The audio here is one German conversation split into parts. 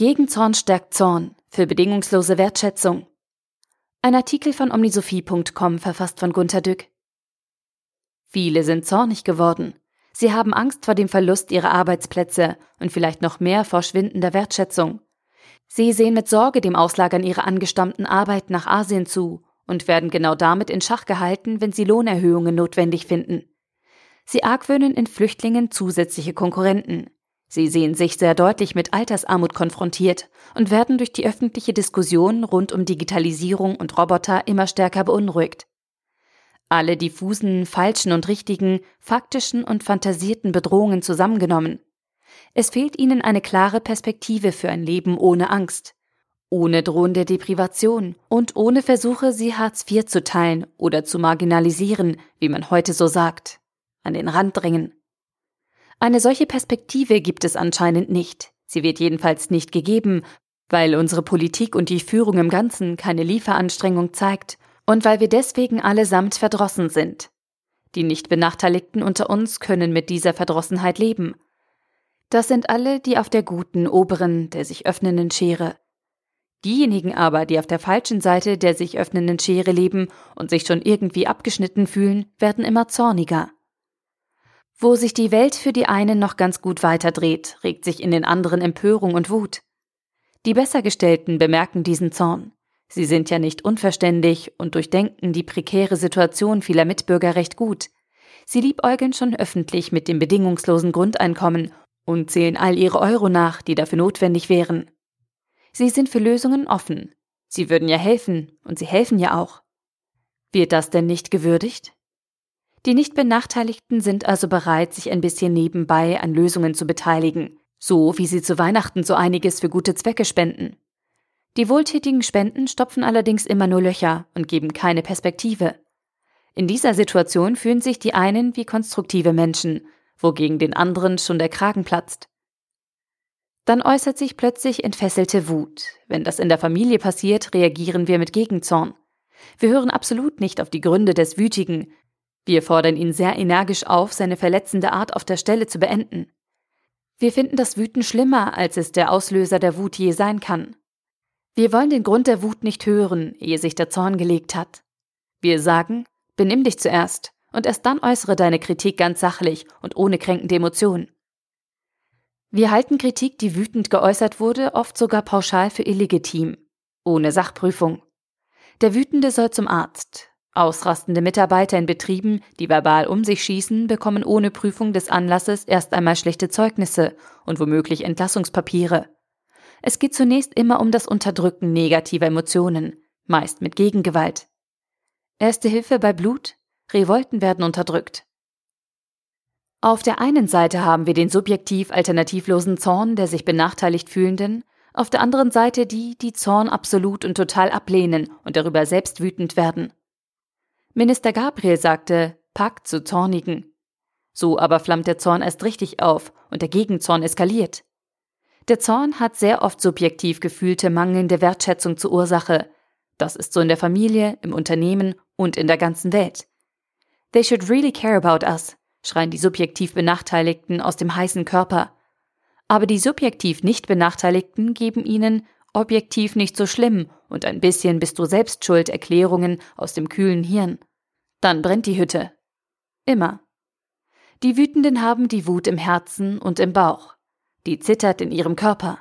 Gegenzorn stärkt Zorn für bedingungslose Wertschätzung. Ein Artikel von omnisophie.com verfasst von Gunter Dück. Viele sind zornig geworden. Sie haben Angst vor dem Verlust ihrer Arbeitsplätze und vielleicht noch mehr vor schwindender Wertschätzung. Sie sehen mit Sorge dem Auslagern ihrer angestammten Arbeit nach Asien zu und werden genau damit in Schach gehalten, wenn sie Lohnerhöhungen notwendig finden. Sie argwöhnen in Flüchtlingen zusätzliche Konkurrenten. Sie sehen sich sehr deutlich mit Altersarmut konfrontiert und werden durch die öffentliche Diskussion rund um Digitalisierung und Roboter immer stärker beunruhigt. Alle diffusen, falschen und richtigen, faktischen und fantasierten Bedrohungen zusammengenommen. Es fehlt ihnen eine klare Perspektive für ein Leben ohne Angst, ohne drohende Deprivation und ohne Versuche, sie Hartz IV zu teilen oder zu marginalisieren, wie man heute so sagt, an den Rand drängen. Eine solche Perspektive gibt es anscheinend nicht. Sie wird jedenfalls nicht gegeben, weil unsere Politik und die Führung im Ganzen keine Lieferanstrengung zeigt und weil wir deswegen allesamt verdrossen sind. Die nicht Benachteiligten unter uns können mit dieser Verdrossenheit leben. Das sind alle, die auf der guten, oberen, der sich öffnenden Schere. Diejenigen aber, die auf der falschen Seite der sich öffnenden Schere leben und sich schon irgendwie abgeschnitten fühlen, werden immer zorniger. Wo sich die Welt für die einen noch ganz gut weiterdreht, regt sich in den anderen Empörung und Wut. Die Bessergestellten bemerken diesen Zorn. Sie sind ja nicht unverständig und durchdenken die prekäre Situation vieler Mitbürger recht gut. Sie liebäugeln schon öffentlich mit dem bedingungslosen Grundeinkommen und zählen all ihre Euro nach, die dafür notwendig wären. Sie sind für Lösungen offen. Sie würden ja helfen, und sie helfen ja auch. Wird das denn nicht gewürdigt? Die nicht Benachteiligten sind also bereit, sich ein bisschen nebenbei an Lösungen zu beteiligen, so wie sie zu Weihnachten so einiges für gute Zwecke spenden. Die wohltätigen Spenden stopfen allerdings immer nur Löcher und geben keine Perspektive. In dieser Situation fühlen sich die einen wie konstruktive Menschen, wogegen den anderen schon der Kragen platzt. Dann äußert sich plötzlich entfesselte Wut. Wenn das in der Familie passiert, reagieren wir mit Gegenzorn. Wir hören absolut nicht auf die Gründe des Wütigen, wir fordern ihn sehr energisch auf, seine verletzende Art auf der Stelle zu beenden. Wir finden das Wüten schlimmer, als es der Auslöser der Wut je sein kann. Wir wollen den Grund der Wut nicht hören, ehe sich der Zorn gelegt hat. Wir sagen, benimm dich zuerst und erst dann äußere deine Kritik ganz sachlich und ohne kränkende Emotionen. Wir halten Kritik, die wütend geäußert wurde, oft sogar pauschal für illegitim, ohne Sachprüfung. Der Wütende soll zum Arzt, Ausrastende Mitarbeiter in Betrieben, die verbal um sich schießen, bekommen ohne Prüfung des Anlasses erst einmal schlechte Zeugnisse und womöglich Entlassungspapiere. Es geht zunächst immer um das Unterdrücken negativer Emotionen, meist mit Gegengewalt. Erste Hilfe bei Blut? Revolten werden unterdrückt. Auf der einen Seite haben wir den subjektiv alternativlosen Zorn der sich benachteiligt fühlenden, auf der anderen Seite die, die Zorn absolut und total ablehnen und darüber selbst wütend werden. Minister Gabriel sagte, Pakt zu Zornigen. So aber flammt der Zorn erst richtig auf und der Gegenzorn eskaliert. Der Zorn hat sehr oft subjektiv gefühlte mangelnde Wertschätzung zur Ursache. Das ist so in der Familie, im Unternehmen und in der ganzen Welt. They should really care about us, schreien die subjektiv Benachteiligten aus dem heißen Körper. Aber die subjektiv nicht Benachteiligten geben ihnen objektiv nicht so schlimm und ein bisschen bist du selbst schuld Erklärungen aus dem kühlen Hirn. Dann brennt die Hütte. Immer. Die Wütenden haben die Wut im Herzen und im Bauch. Die zittert in ihrem Körper.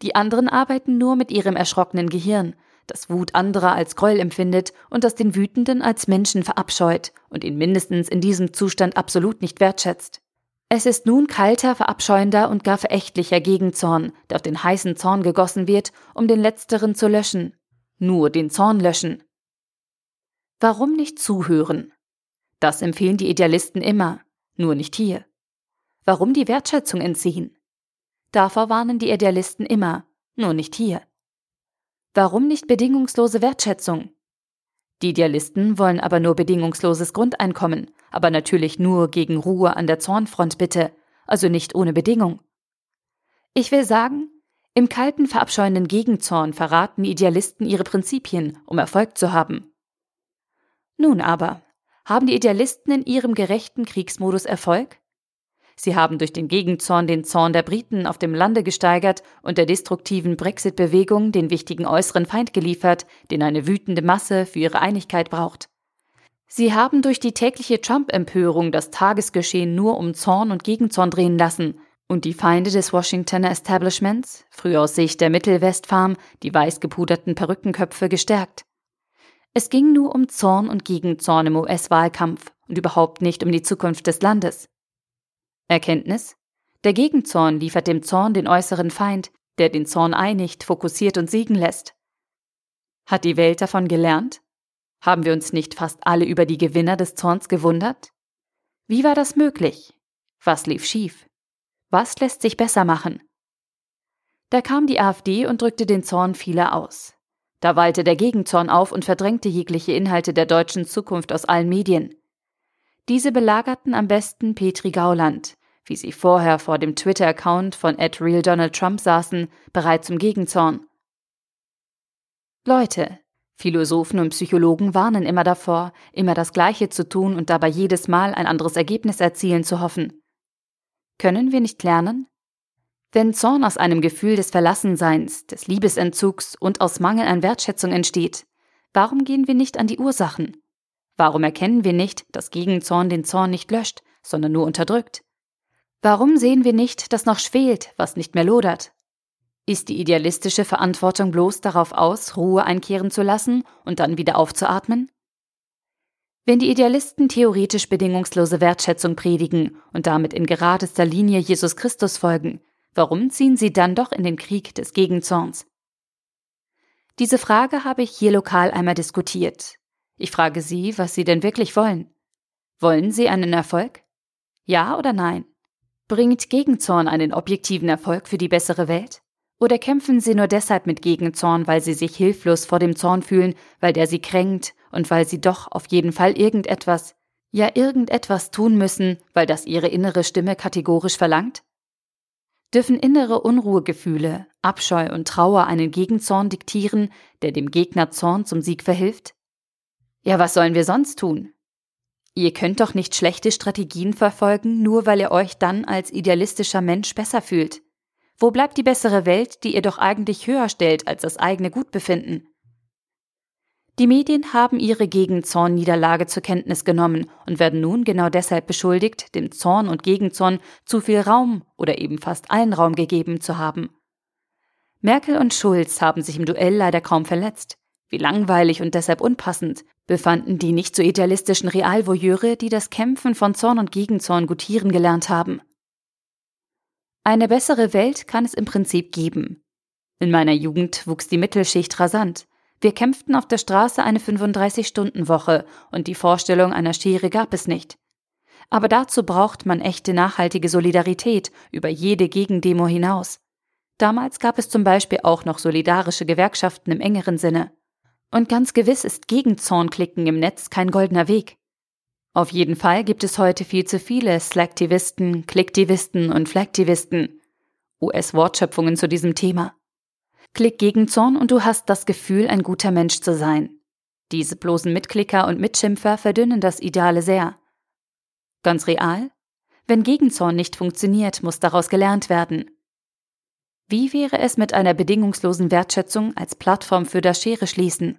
Die anderen arbeiten nur mit ihrem erschrockenen Gehirn, das Wut anderer als Gräuel empfindet und das den Wütenden als Menschen verabscheut und ihn mindestens in diesem Zustand absolut nicht wertschätzt. Es ist nun kalter, verabscheuender und gar verächtlicher Gegenzorn, der auf den heißen Zorn gegossen wird, um den letzteren zu löschen. Nur den Zorn löschen. Warum nicht zuhören? Das empfehlen die Idealisten immer, nur nicht hier. Warum die Wertschätzung entziehen? Davor warnen die Idealisten immer, nur nicht hier. Warum nicht bedingungslose Wertschätzung? Die Idealisten wollen aber nur bedingungsloses Grundeinkommen, aber natürlich nur gegen Ruhe an der Zornfront bitte, also nicht ohne Bedingung. Ich will sagen, im kalten, verabscheuenden Gegenzorn verraten Idealisten ihre Prinzipien, um Erfolg zu haben. Nun aber, haben die Idealisten in ihrem gerechten Kriegsmodus Erfolg? Sie haben durch den Gegenzorn den Zorn der Briten auf dem Lande gesteigert und der destruktiven Brexit-Bewegung den wichtigen äußeren Feind geliefert, den eine wütende Masse für ihre Einigkeit braucht. Sie haben durch die tägliche Trump-Empörung das Tagesgeschehen nur um Zorn und Gegenzorn drehen lassen und die Feinde des Washingtoner Establishments, früher aus Sicht der Mittelwestfarm, die weiß gepuderten Perückenköpfe, gestärkt. Es ging nur um Zorn und Gegenzorn im US-Wahlkampf und überhaupt nicht um die Zukunft des Landes. Erkenntnis? Der Gegenzorn liefert dem Zorn den äußeren Feind, der den Zorn einigt, fokussiert und siegen lässt. Hat die Welt davon gelernt? Haben wir uns nicht fast alle über die Gewinner des Zorns gewundert? Wie war das möglich? Was lief schief? Was lässt sich besser machen? Da kam die AfD und drückte den Zorn vieler aus. Da wallte der Gegenzorn auf und verdrängte jegliche Inhalte der deutschen Zukunft aus allen Medien. Diese belagerten am besten Petri Gauland, wie sie vorher vor dem Twitter-Account von @realdonaldtrump saßen, bereit zum Gegenzorn. Leute, Philosophen und Psychologen warnen immer davor, immer das Gleiche zu tun und dabei jedes Mal ein anderes Ergebnis erzielen zu hoffen. Können wir nicht lernen? Wenn Zorn aus einem Gefühl des Verlassenseins, des Liebesentzugs und aus Mangel an Wertschätzung entsteht, warum gehen wir nicht an die Ursachen? Warum erkennen wir nicht, dass Gegenzorn den Zorn nicht löscht, sondern nur unterdrückt? Warum sehen wir nicht, dass noch schwelt, was nicht mehr lodert? Ist die idealistische Verantwortung bloß darauf aus, Ruhe einkehren zu lassen und dann wieder aufzuatmen? Wenn die Idealisten theoretisch bedingungslose Wertschätzung predigen und damit in geradester Linie Jesus Christus folgen, warum ziehen sie dann doch in den Krieg des Gegenzorns? Diese Frage habe ich hier lokal einmal diskutiert. Ich frage Sie, was Sie denn wirklich wollen. Wollen Sie einen Erfolg? Ja oder nein? Bringt Gegenzorn einen objektiven Erfolg für die bessere Welt? Oder kämpfen sie nur deshalb mit Gegenzorn, weil sie sich hilflos vor dem Zorn fühlen, weil der sie kränkt und weil sie doch auf jeden Fall irgendetwas, ja irgendetwas tun müssen, weil das ihre innere Stimme kategorisch verlangt? Dürfen innere Unruhegefühle, Abscheu und Trauer einen Gegenzorn diktieren, der dem Gegner Zorn zum Sieg verhilft? Ja, was sollen wir sonst tun? Ihr könnt doch nicht schlechte Strategien verfolgen, nur weil ihr euch dann als idealistischer Mensch besser fühlt. Wo bleibt die bessere Welt, die ihr doch eigentlich höher stellt als das eigene Gutbefinden? Die Medien haben ihre Gegenzorn-Niederlage zur Kenntnis genommen und werden nun genau deshalb beschuldigt, dem Zorn und Gegenzorn zu viel Raum oder eben fast allen Raum gegeben zu haben. Merkel und Schulz haben sich im Duell leider kaum verletzt. Wie langweilig und deshalb unpassend befanden die nicht so idealistischen Realvoyeure, die das Kämpfen von Zorn und Gegenzorn gutieren gelernt haben. Eine bessere Welt kann es im Prinzip geben. In meiner Jugend wuchs die Mittelschicht rasant. Wir kämpften auf der Straße eine 35-Stunden-Woche und die Vorstellung einer Schere gab es nicht. Aber dazu braucht man echte nachhaltige Solidarität über jede Gegendemo hinaus. Damals gab es zum Beispiel auch noch solidarische Gewerkschaften im engeren Sinne. Und ganz gewiss ist Gegenzornklicken im Netz kein goldener Weg. Auf jeden Fall gibt es heute viel zu viele Slacktivisten, Klicktivisten und Flagtivisten. US-Wortschöpfungen zu diesem Thema. Klick gegen Zorn und du hast das Gefühl, ein guter Mensch zu sein. Diese bloßen Mitklicker und Mitschimpfer verdünnen das Ideale sehr. Ganz real? Wenn Gegenzorn nicht funktioniert, muss daraus gelernt werden. Wie wäre es mit einer bedingungslosen Wertschätzung als Plattform für das Schere schließen?